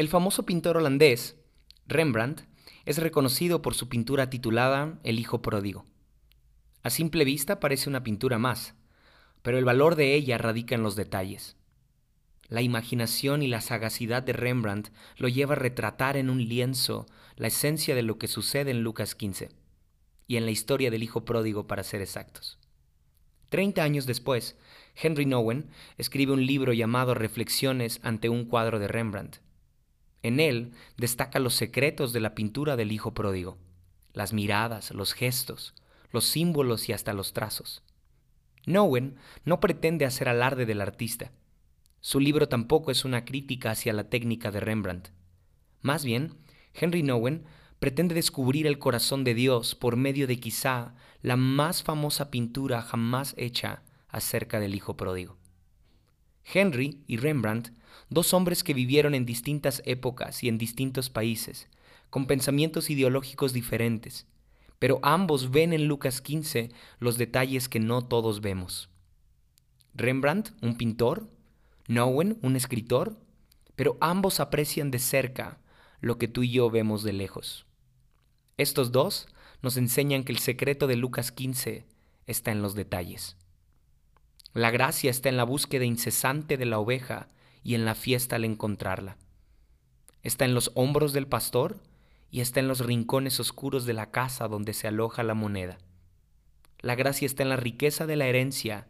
El famoso pintor holandés, Rembrandt, es reconocido por su pintura titulada El Hijo Pródigo. A simple vista parece una pintura más, pero el valor de ella radica en los detalles. La imaginación y la sagacidad de Rembrandt lo lleva a retratar en un lienzo la esencia de lo que sucede en Lucas 15 y en la historia del Hijo Pródigo para ser exactos. Treinta años después, Henry Nowen escribe un libro llamado Reflexiones ante un cuadro de Rembrandt. En él destaca los secretos de la pintura del Hijo Pródigo, las miradas, los gestos, los símbolos y hasta los trazos. Nowen no pretende hacer alarde del artista. Su libro tampoco es una crítica hacia la técnica de Rembrandt. Más bien, Henry Nowen pretende descubrir el corazón de Dios por medio de quizá la más famosa pintura jamás hecha acerca del Hijo Pródigo. Henry y Rembrandt, dos hombres que vivieron en distintas épocas y en distintos países, con pensamientos ideológicos diferentes, pero ambos ven en Lucas 15 los detalles que no todos vemos. Rembrandt, un pintor, Nowen, un escritor, pero ambos aprecian de cerca lo que tú y yo vemos de lejos. Estos dos nos enseñan que el secreto de Lucas 15 está en los detalles. La gracia está en la búsqueda incesante de la oveja y en la fiesta al encontrarla. Está en los hombros del pastor y está en los rincones oscuros de la casa donde se aloja la moneda. La gracia está en la riqueza de la herencia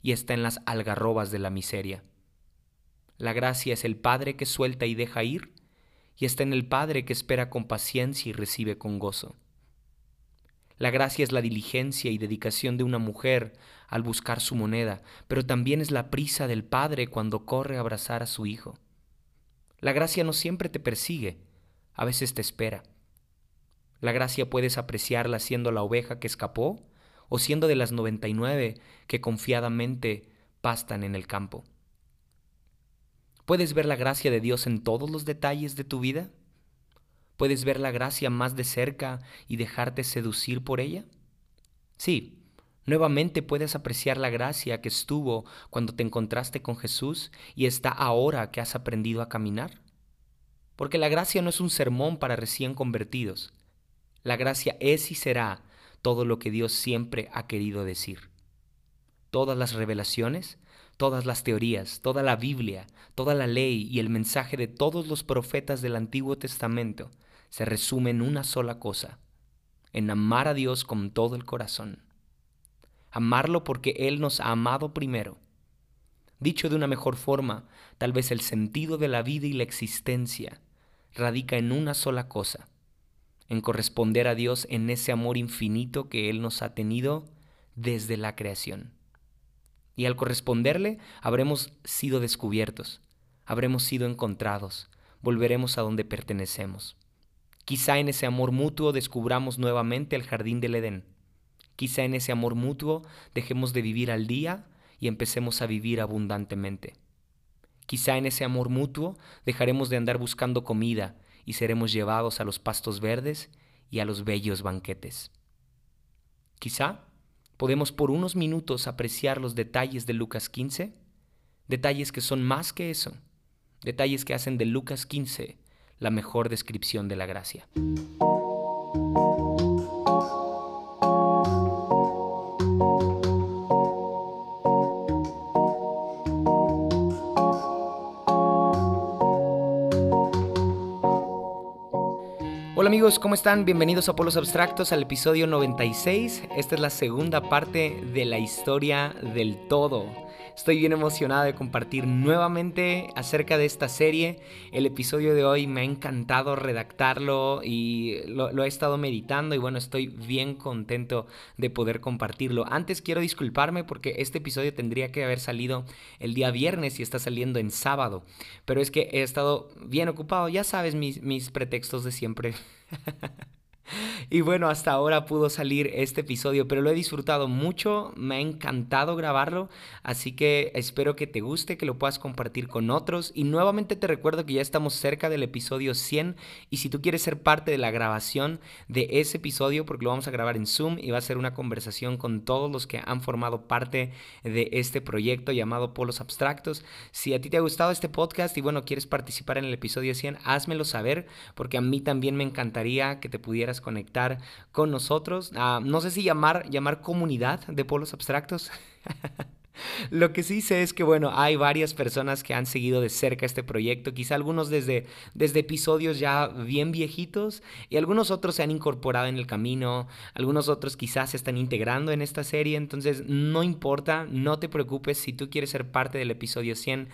y está en las algarrobas de la miseria. La gracia es el Padre que suelta y deja ir y está en el Padre que espera con paciencia y recibe con gozo. La gracia es la diligencia y dedicación de una mujer al buscar su moneda, pero también es la prisa del Padre cuando corre a abrazar a su Hijo. La gracia no siempre te persigue, a veces te espera. La gracia puedes apreciarla siendo la oveja que escapó o siendo de las 99 que confiadamente pastan en el campo. ¿Puedes ver la gracia de Dios en todos los detalles de tu vida? ¿Puedes ver la gracia más de cerca y dejarte seducir por ella? Sí, nuevamente puedes apreciar la gracia que estuvo cuando te encontraste con Jesús y está ahora que has aprendido a caminar. Porque la gracia no es un sermón para recién convertidos. La gracia es y será todo lo que Dios siempre ha querido decir. Todas las revelaciones, todas las teorías, toda la Biblia, toda la ley y el mensaje de todos los profetas del Antiguo Testamento se resume en una sola cosa, en amar a Dios con todo el corazón. Amarlo porque Él nos ha amado primero. Dicho de una mejor forma, tal vez el sentido de la vida y la existencia radica en una sola cosa, en corresponder a Dios en ese amor infinito que Él nos ha tenido desde la creación. Y al corresponderle habremos sido descubiertos, habremos sido encontrados, volveremos a donde pertenecemos. Quizá en ese amor mutuo descubramos nuevamente el jardín del Edén. Quizá en ese amor mutuo dejemos de vivir al día y empecemos a vivir abundantemente. Quizá en ese amor mutuo dejaremos de andar buscando comida y seremos llevados a los pastos verdes y a los bellos banquetes. Quizá podemos por unos minutos apreciar los detalles de Lucas 15, detalles que son más que eso, detalles que hacen de Lucas 15 la mejor descripción de la gracia. Amigos, ¿cómo están? Bienvenidos a Polos Abstractos al episodio 96. Esta es la segunda parte de la historia del todo. Estoy bien emocionado de compartir nuevamente acerca de esta serie. El episodio de hoy me ha encantado redactarlo y lo, he estado meditando y bueno, estoy bien contento de poder compartirlo. Antes quiero disculparme porque este episodio tendría que haber salido el día viernes y está saliendo en sábado. Pero es que he estado bien ocupado, ya sabes mis, pretextos de siempre. Y bueno, hasta ahora pudo salir este episodio, pero lo he disfrutado mucho, me ha encantado grabarlo, así que espero que te guste, que lo puedas compartir con otros. Y nuevamente te recuerdo que ya estamos cerca del episodio 100 y si tú quieres ser parte de la grabación de ese episodio, porque lo vamos a grabar en Zoom y va a ser una conversación con todos los que han formado parte de este proyecto llamado Polos Abstractos. Si a ti te ha gustado este podcast y bueno, quieres participar en el episodio 100, házmelo saber, porque a mí también me encantaría que te pudieras conectar con nosotros. Ah, no sé si llamar, llamar comunidad de polos abstractos. Lo que sí sé es que, bueno, hay varias personas que han seguido de cerca este proyecto, quizá algunos desde, desde episodios ya bien viejitos y algunos otros se han incorporado en el camino, algunos otros quizás se están integrando en esta serie, entonces no importa, no te preocupes, si tú quieres ser parte del episodio 100,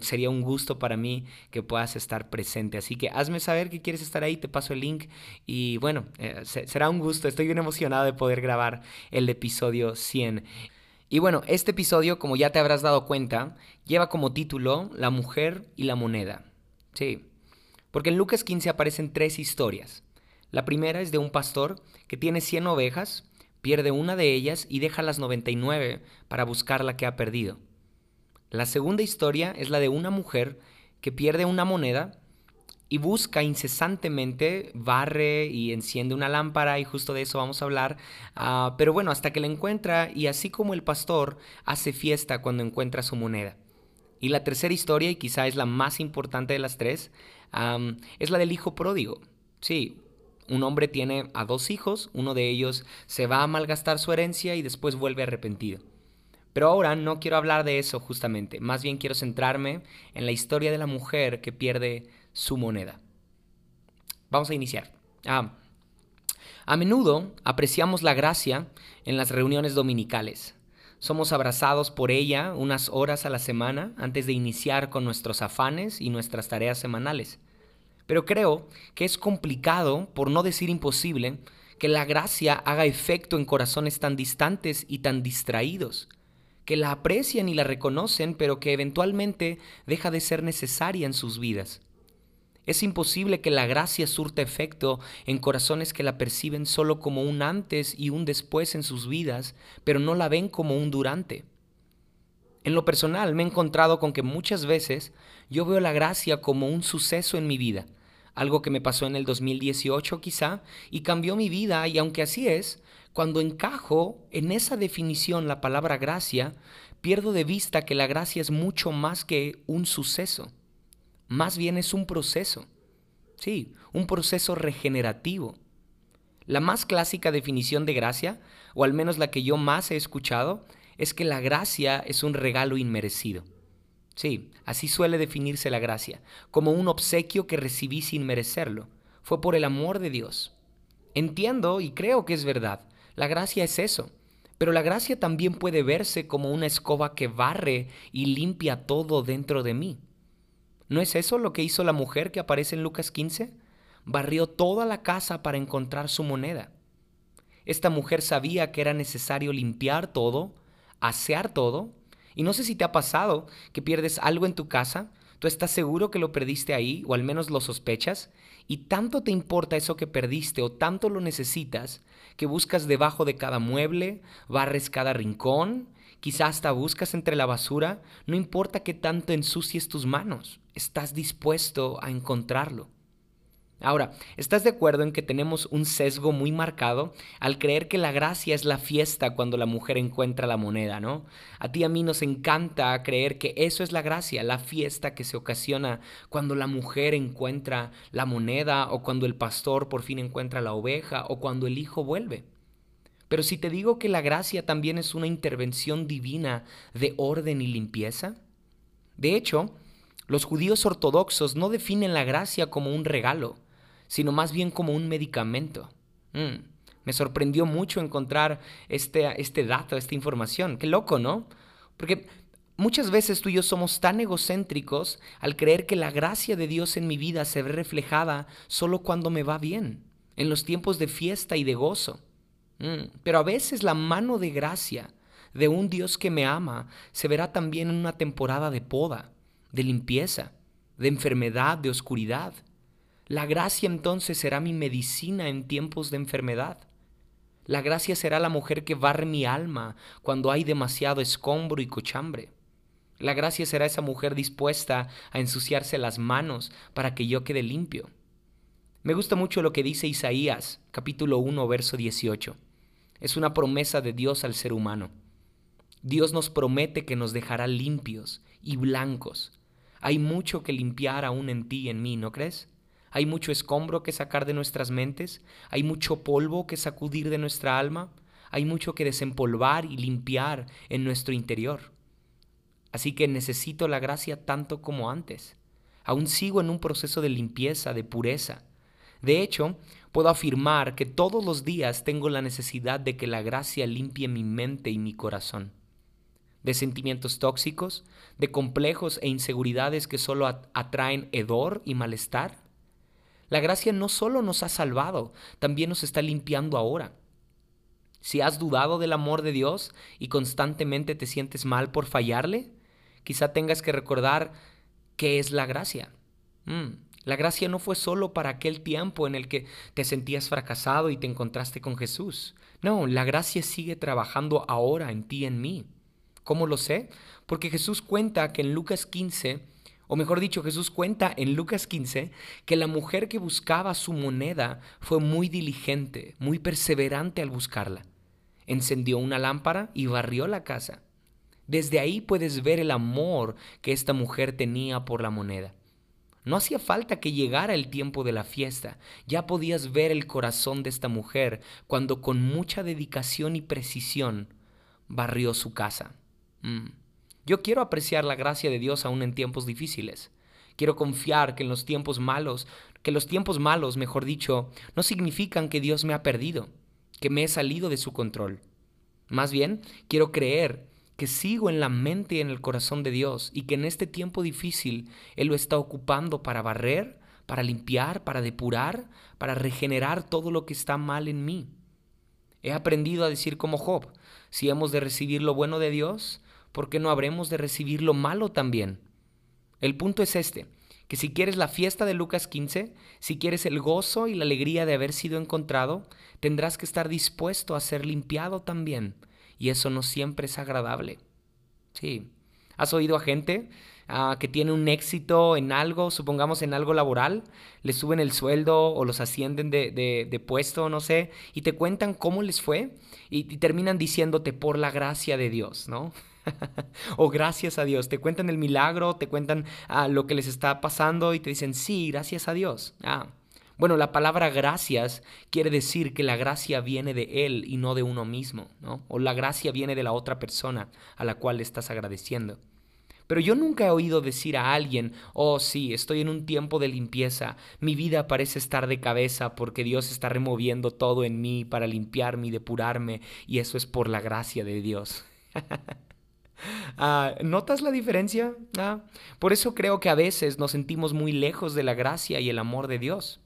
sería un gusto para mí que puedas estar presente, así que hazme saber que quieres estar ahí, te paso el link y bueno, eh, será un gusto, estoy bien emocionado de poder grabar el episodio 100. Y bueno, este episodio, como ya te habrás dado cuenta, lleva como título La mujer y la moneda. Sí, porque en Lucas 15 aparecen tres historias. La primera es de un pastor que tiene 100 ovejas, pierde una de ellas y deja las 99 para buscar la que ha perdido. La segunda historia es la de una mujer que pierde una moneda y busca incesantemente, barre y enciende una lámpara y justo de eso vamos a hablar. Ah, pero bueno, hasta que la encuentra y así como el pastor hace fiesta cuando encuentra su moneda. Y la tercera historia, y quizá es la más importante de las tres, es la del hijo pródigo. Sí, un hombre tiene a dos hijos, uno de ellos se va a malgastar su herencia y después vuelve arrepentido. Pero ahora no quiero hablar de eso justamente, más bien quiero centrarme en la historia de la mujer que pierde su moneda. Vamos a iniciar. Ah, a menudo apreciamos la gracia en las reuniones dominicales. Somos abrazados por ella unas horas a la semana antes de iniciar con nuestros afanes y nuestras tareas semanales. Pero creo que es complicado, por no decir imposible, que la gracia haga efecto en corazones tan distantes y tan distraídos, que la aprecian y la reconocen, pero que eventualmente deja de ser necesaria en sus vidas. Es imposible que la gracia surta efecto en corazones que la perciben solo como un antes y un después en sus vidas, pero no la ven como un durante. En lo personal me he encontrado con que muchas veces yo veo la gracia como un suceso en mi vida, algo que me pasó en el 2018 quizá, y cambió mi vida, y aunque así es, cuando encajo en esa definición la palabra gracia, pierdo de vista que la gracia es mucho más que un suceso más bien es un proceso. Sí, un proceso regenerativo. La más clásica definición de gracia, o al menos la que yo más he escuchado, es que la gracia es un regalo inmerecido. Sí, así suele definirse la gracia, como un obsequio que recibí sin merecerlo. Fue por el amor de Dios. Entiendo y creo que es verdad. La gracia es eso. Pero la gracia también puede verse como una escoba que barre y limpia todo dentro de mí. ¿No es eso lo que hizo la mujer que aparece en Lucas 15? Barrió toda la casa para encontrar su moneda. Esta mujer sabía que era necesario limpiar todo, asear todo, y no sé si te ha pasado que pierdes algo en tu casa, tú estás seguro que lo perdiste ahí, o al menos lo sospechas, y tanto te importa eso que perdiste o tanto lo necesitas, que buscas debajo de cada mueble, barres cada rincón, quizás hasta buscas entre la basura, no importa que tanto ensucies tus manos estás dispuesto a encontrarlo. Ahora, ¿estás de acuerdo en que tenemos un sesgo muy marcado al creer que la gracia es la fiesta cuando la mujer encuentra la moneda, ¿no? A ti y a mí nos encanta creer que eso es la gracia, la fiesta que se ocasiona cuando la mujer encuentra la moneda o cuando el pastor por fin encuentra la oveja o cuando el hijo vuelve. Pero si te digo que la gracia también es una intervención divina de orden y limpieza, de hecho, los judíos ortodoxos no definen la gracia como un regalo, sino más bien como un medicamento. Mm, me sorprendió mucho encontrar este, este dato, esta información. Qué loco, ¿no? Porque muchas veces tú y yo somos tan egocéntricos al creer que la gracia de Dios en mi vida se ve reflejada solo cuando me va bien, en los tiempos de fiesta y de gozo. Mm, pero a veces la mano de gracia de un Dios que me ama se verá también en una temporada de poda de limpieza, de enfermedad, de oscuridad. La gracia entonces será mi medicina en tiempos de enfermedad. La gracia será la mujer que barre mi alma cuando hay demasiado escombro y cochambre. La gracia será esa mujer dispuesta a ensuciarse las manos para que yo quede limpio. Me gusta mucho lo que dice Isaías, capítulo 1, verso 18. Es una promesa de Dios al ser humano. Dios nos promete que nos dejará limpios y blancos. Hay mucho que limpiar aún en ti y en mí, ¿no crees? Hay mucho escombro que sacar de nuestras mentes, hay mucho polvo que sacudir de nuestra alma, hay mucho que desempolvar y limpiar en nuestro interior. Así que necesito la gracia tanto como antes. Aún sigo en un proceso de limpieza, de pureza. De hecho, puedo afirmar que todos los días tengo la necesidad de que la gracia limpie mi mente y mi corazón. De sentimientos tóxicos, de complejos e inseguridades que solo atraen hedor y malestar. La gracia no solo nos ha salvado, también nos está limpiando ahora. Si has dudado del amor de Dios y constantemente te sientes mal por fallarle, quizá tengas que recordar qué es la gracia. Mm, la gracia no fue solo para aquel tiempo en el que te sentías fracasado y te encontraste con Jesús. No, la gracia sigue trabajando ahora en ti y en mí. ¿Cómo lo sé? Porque Jesús cuenta que en Lucas 15, o mejor dicho, Jesús cuenta en Lucas 15 que la mujer que buscaba su moneda fue muy diligente, muy perseverante al buscarla. Encendió una lámpara y barrió la casa. Desde ahí puedes ver el amor que esta mujer tenía por la moneda. No hacía falta que llegara el tiempo de la fiesta, ya podías ver el corazón de esta mujer cuando con mucha dedicación y precisión barrió su casa. Mm. Yo quiero apreciar la gracia de Dios aún en tiempos difíciles. Quiero confiar que en los tiempos malos, que los tiempos malos, mejor dicho, no significan que Dios me ha perdido, que me he salido de su control. Más bien, quiero creer que sigo en la mente y en el corazón de Dios y que en este tiempo difícil Él lo está ocupando para barrer, para limpiar, para depurar, para regenerar todo lo que está mal en mí. He aprendido a decir como Job, si hemos de recibir lo bueno de Dios, ¿por qué no habremos de recibir lo malo también? El punto es este, que si quieres la fiesta de Lucas 15, si quieres el gozo y la alegría de haber sido encontrado, tendrás que estar dispuesto a ser limpiado también y eso no siempre es agradable. Sí. ¿Has oído a gente ah, que tiene un éxito en algo, supongamos en algo laboral, le suben el sueldo o los ascienden de, puesto, no sé, y te cuentan cómo les fue y, terminan diciéndote por la gracia de Dios, ¿no? o gracias a Dios. Te cuentan el milagro, te cuentan ah, lo que les está pasando y te dicen, sí, gracias a Dios. Ah, bueno, la palabra gracias quiere decir que la gracia viene de Él y no de uno mismo, ¿no? O la gracia viene de la otra persona a la cual le estás agradeciendo. Pero yo nunca he oído decir a alguien, oh sí, estoy en un tiempo de limpieza, mi vida parece estar de cabeza porque Dios está removiendo todo en mí para limpiarme y depurarme, y eso es por la gracia de Dios. Ah, ¿Notas la diferencia? Ah, por eso creo que a veces nos sentimos muy lejos de la gracia y el amor de Dios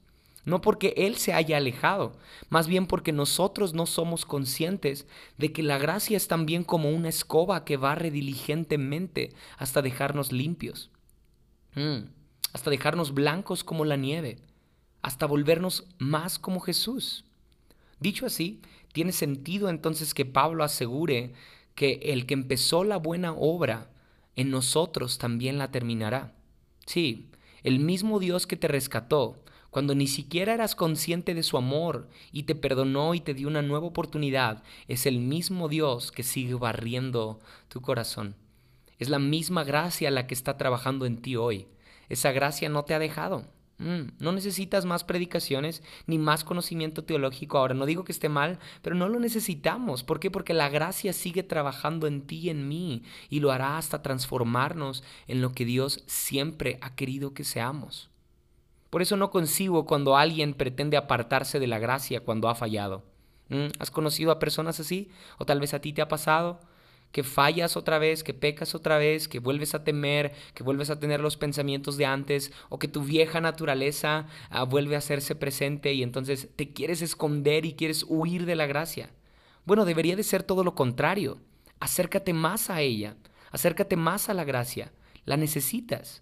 no porque Él se haya alejado, más bien porque nosotros no somos conscientes de que la gracia es también como una escoba que barre diligentemente hasta dejarnos limpios, mm, hasta dejarnos blancos como la nieve, hasta volvernos más como Jesús. Dicho así, tiene sentido entonces que Pablo asegure que el que empezó la buena obra en nosotros también la terminará. Sí, el mismo Dios que te rescató, cuando ni siquiera eras consciente de su amor y te perdonó y te dio una nueva oportunidad, es el mismo Dios que sigue barriendo tu corazón. Es la misma gracia la que está trabajando en ti hoy. Esa gracia no te ha dejado. Mm, no necesitas más predicaciones ni más conocimiento teológico ahora. No digo que esté mal, pero no lo necesitamos. ¿Por qué? Porque la gracia sigue trabajando en ti y en mí y lo hará hasta transformarnos en lo que Dios siempre ha querido que seamos. Por eso no consigo cuando alguien pretende apartarse de la gracia cuando ha fallado. ¿Mm? ¿Has conocido a personas así? ¿O tal vez a ti te ha pasado? Que fallas otra vez, que pecas otra vez, que vuelves a temer, que vuelves a tener los pensamientos de antes, o que tu vieja naturaleza ah, vuelve a hacerse presente y entonces te quieres esconder y quieres huir de la gracia. Bueno, debería de ser todo lo contrario. Acércate más a ella, acércate más a la gracia, la necesitas.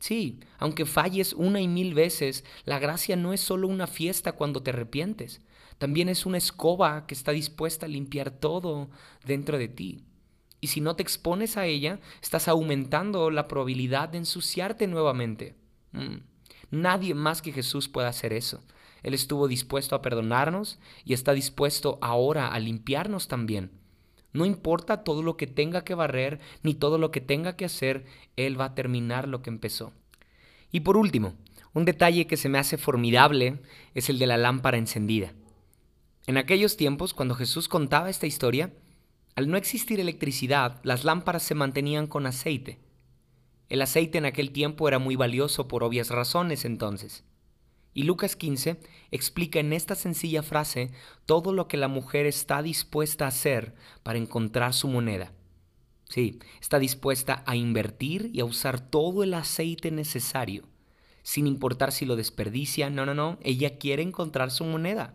Sí, aunque falles una y mil veces, la gracia no es solo una fiesta cuando te arrepientes, también es una escoba que está dispuesta a limpiar todo dentro de ti. Y si no te expones a ella, estás aumentando la probabilidad de ensuciarte nuevamente. Mm. Nadie más que Jesús puede hacer eso. Él estuvo dispuesto a perdonarnos y está dispuesto ahora a limpiarnos también. No importa todo lo que tenga que barrer ni todo lo que tenga que hacer, Él va a terminar lo que empezó. Y por último, un detalle que se me hace formidable es el de la lámpara encendida. En aquellos tiempos, cuando Jesús contaba esta historia, al no existir electricidad, las lámparas se mantenían con aceite. El aceite en aquel tiempo era muy valioso por obvias razones entonces. Y Lucas 15 explica en esta sencilla frase todo lo que la mujer está dispuesta a hacer para encontrar su moneda. Sí, está dispuesta a invertir y a usar todo el aceite necesario, sin importar si lo desperdicia, no, no, no, ella quiere encontrar su moneda.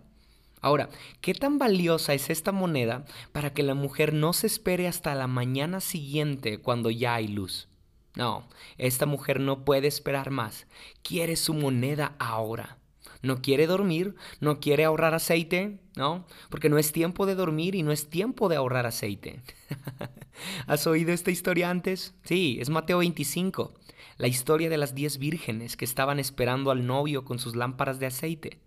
Ahora, ¿qué tan valiosa es esta moneda para que la mujer no se espere hasta la mañana siguiente cuando ya hay luz? No, esta mujer no puede esperar más. Quiere su moneda ahora. No quiere dormir, no quiere ahorrar aceite, ¿no? Porque no es tiempo de dormir y no es tiempo de ahorrar aceite. ¿Has oído esta historia antes? Sí, es Mateo 25, la historia de las diez vírgenes que estaban esperando al novio con sus lámparas de aceite.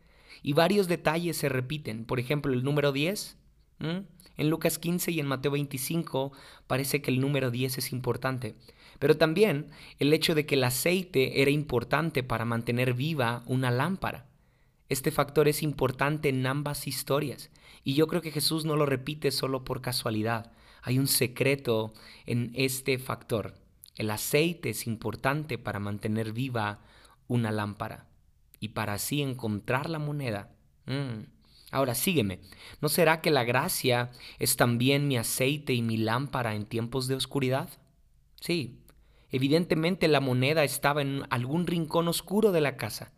Y varios detalles se repiten. Por ejemplo, el número 10. En Lucas 15 y en Mateo 25 parece que el número 10 es importante. Pero también el hecho de que el aceite era importante para mantener viva una lámpara. Este factor es importante en ambas historias. Y yo creo que Jesús no lo repite solo por casualidad. Hay un secreto en este factor. El aceite es importante para mantener viva una lámpara y para así encontrar la moneda. Mm. Ahora sígueme. ¿No será que la gracia es también mi aceite y mi lámpara en tiempos de oscuridad? Sí, evidentemente la moneda estaba en algún rincón oscuro de la casa,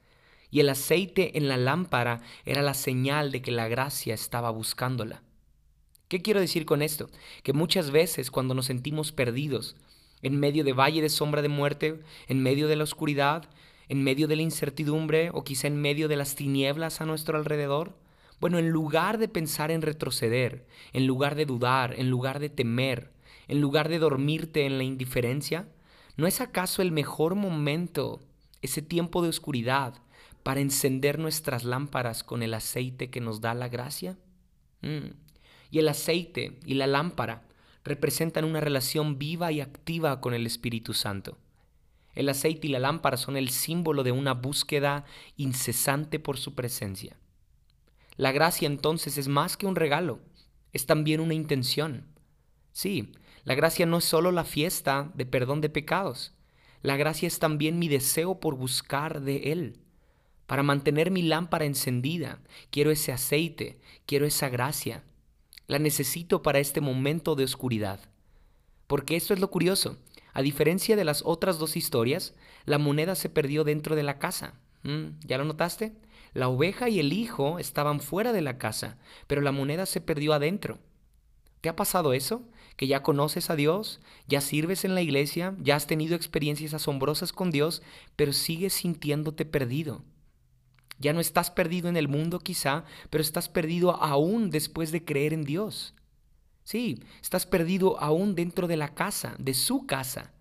y el aceite en la lámpara era la señal de que la gracia estaba buscándola. ¿Qué quiero decir con esto? Que muchas veces cuando nos sentimos perdidos, en medio de valle de sombra de muerte, en medio de la oscuridad, en medio de la incertidumbre o quizá en medio de las tinieblas a nuestro alrededor, bueno, en lugar de pensar en retroceder, en lugar de dudar, en lugar de temer, en lugar de dormirte en la indiferencia, ¿no es acaso el mejor momento, ese tiempo de oscuridad, para encender nuestras lámparas con el aceite que nos da la gracia? Mm. Y el aceite y la lámpara representan una relación viva y activa con el Espíritu Santo. El aceite y la lámpara son el símbolo de una búsqueda incesante por su presencia. La gracia entonces es más que un regalo, es también una intención. Sí, la gracia no es solo la fiesta de perdón de pecados, la gracia es también mi deseo por buscar de Él. Para mantener mi lámpara encendida, quiero ese aceite, quiero esa gracia. La necesito para este momento de oscuridad. Porque esto es lo curioso. A diferencia de las otras dos historias, la moneda se perdió dentro de la casa. Mm, ¿Ya lo notaste? La oveja y el hijo estaban fuera de la casa, pero la moneda se perdió adentro. ¿Te ha pasado eso? Que ya conoces a Dios, ya sirves en la iglesia, ya has tenido experiencias asombrosas con Dios, pero sigues sintiéndote perdido. Ya no estás perdido en el mundo quizá, pero estás perdido aún después de creer en Dios. Sí, estás perdido aún dentro de la casa, de su casa.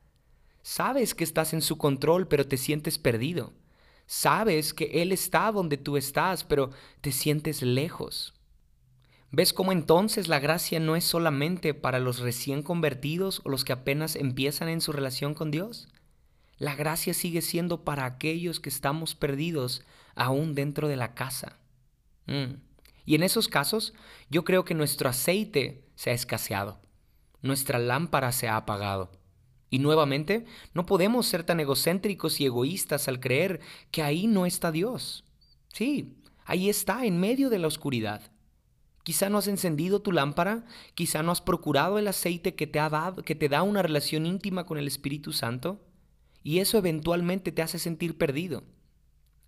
Sabes que estás en su control, pero te sientes perdido. Sabes que Él está donde tú estás, pero te sientes lejos. ¿Ves cómo entonces la gracia no es solamente para los recién convertidos o los que apenas empiezan en su relación con Dios? La gracia sigue siendo para aquellos que estamos perdidos aún dentro de la casa. Mm. Y en esos casos, yo creo que nuestro aceite se ha escaseado, nuestra lámpara se ha apagado. Y nuevamente, no podemos ser tan egocéntricos y egoístas al creer que ahí no está Dios. Sí, ahí está, en medio de la oscuridad. Quizá no has encendido tu lámpara, quizá no has procurado el aceite que te ha dado, que te da una relación íntima con el Espíritu Santo, y eso eventualmente te hace sentir perdido.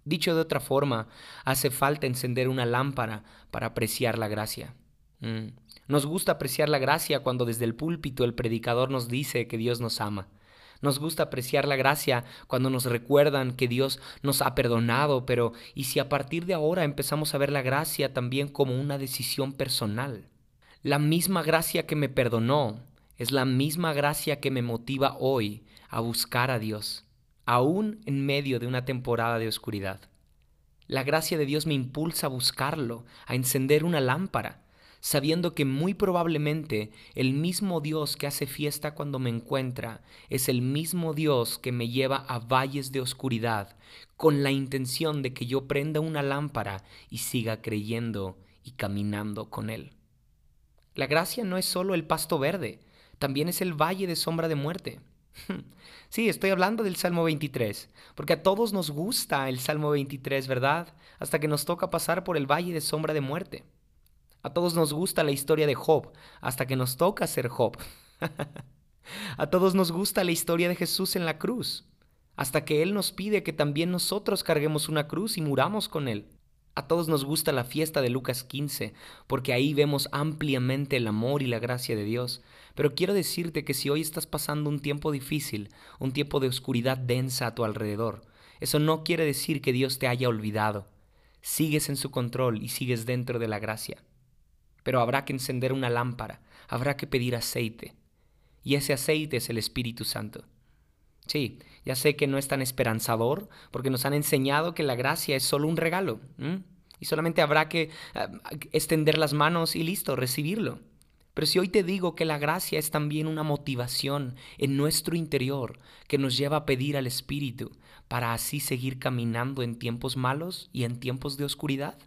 Dicho de otra forma, hace falta encender una lámpara para apreciar la gracia. Mm. Nos gusta apreciar la gracia cuando desde el púlpito el predicador nos dice que Dios nos ama. Nos gusta apreciar la gracia cuando nos recuerdan que Dios nos ha perdonado, pero ¿y si a partir de ahora empezamos a ver la gracia también como una decisión personal? La misma gracia que me perdonó es la misma gracia que me motiva hoy a buscar a Dios, aún en medio de una temporada de oscuridad. La gracia de Dios me impulsa a buscarlo, a encender una lámpara, sabiendo que muy probablemente el mismo Dios que hace fiesta cuando me encuentra es el mismo Dios que me lleva a valles de oscuridad con la intención de que yo prenda una lámpara y siga creyendo y caminando con Él. La gracia no es solo el pasto verde, también es el valle de sombra de muerte. Sí, estoy hablando del Salmo 23, porque a todos nos gusta el Salmo 23, ¿verdad? Hasta que nos toca pasar por el valle de sombra de muerte. A todos nos gusta la historia de Job, hasta que nos toca ser Job. a todos nos gusta la historia de Jesús en la cruz, hasta que Él nos pide que también nosotros carguemos una cruz y muramos con Él. A todos nos gusta la fiesta de Lucas 15, porque ahí vemos ampliamente el amor y la gracia de Dios. Pero quiero decirte que si hoy estás pasando un tiempo difícil, un tiempo de oscuridad densa a tu alrededor, eso no quiere decir que Dios te haya olvidado. Sigues en su control y sigues dentro de la gracia pero habrá que encender una lámpara, habrá que pedir aceite. Y ese aceite es el Espíritu Santo. Sí, ya sé que no es tan esperanzador, porque nos han enseñado que la gracia es solo un regalo. Y solamente habrá que ah, extender las manos y listo, recibirlo. Pero si hoy te digo que la gracia es también una motivación en nuestro interior que nos lleva a pedir al Espíritu para así seguir caminando en tiempos malos y en tiempos de oscuridad.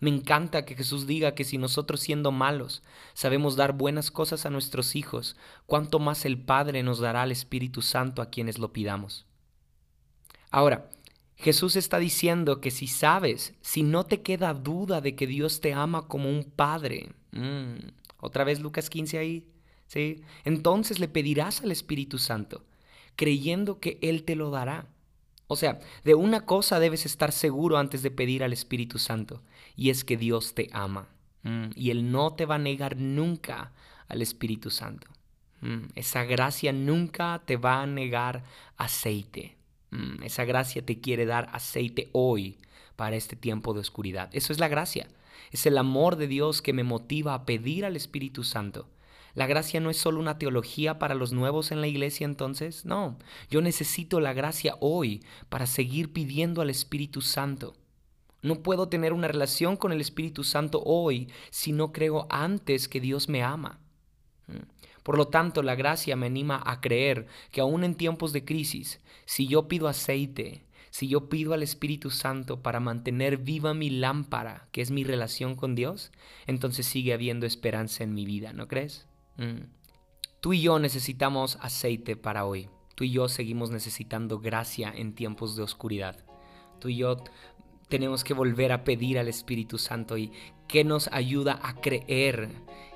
Me encanta que Jesús diga que si nosotros siendo malos sabemos dar buenas cosas a nuestros hijos, cuánto más el Padre nos dará al Espíritu Santo a quienes lo pidamos. Ahora, Jesús está diciendo que si sabes, si no te queda duda de que Dios te ama como un Padre, mm, otra vez Lucas 15 ahí, ¿sí? Entonces le pedirás al Espíritu Santo, creyendo que Él te lo dará. O sea, de una cosa debes estar seguro antes de pedir al Espíritu Santo, y es que Dios te ama. Mm, y Él no te va a negar nunca al Espíritu Santo. Mm, esa gracia nunca te va a negar aceite. Mm, esa gracia te quiere dar aceite hoy para este tiempo de oscuridad. Eso es la gracia. Es el amor de Dios que me motiva a pedir al Espíritu Santo la gracia no es solo una teología para los nuevos en la iglesia entonces, no, yo necesito la gracia hoy para seguir pidiendo al Espíritu Santo. No puedo tener una relación con el Espíritu Santo hoy si no creo antes que Dios me ama. Mm. Por lo tanto, la gracia me anima a creer que aún en tiempos de crisis, si yo pido aceite, si yo pido al Espíritu Santo para mantener viva mi lámpara, que es mi relación con Dios, entonces sigue habiendo esperanza en mi vida, ¿no crees? Mm. Tú y yo necesitamos aceite para hoy. Tú y yo seguimos necesitando gracia en tiempos de oscuridad. Tú y yo tenemos que volver a pedir al Espíritu Santo y que nos ayuda a creer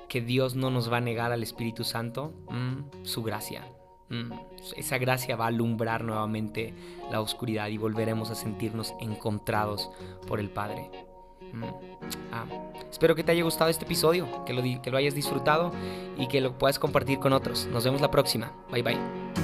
que Dios no nos va a negar al Espíritu Santo mm, su gracia. Mm, esa gracia va a alumbrar nuevamente la oscuridad y volveremos a sentirnos encontrados por el Padre. Ah, espero que te haya gustado este episodio, que lo, que lo hayas disfrutado y que lo puedas compartir con otros. Nos vemos la próxima. Bye bye.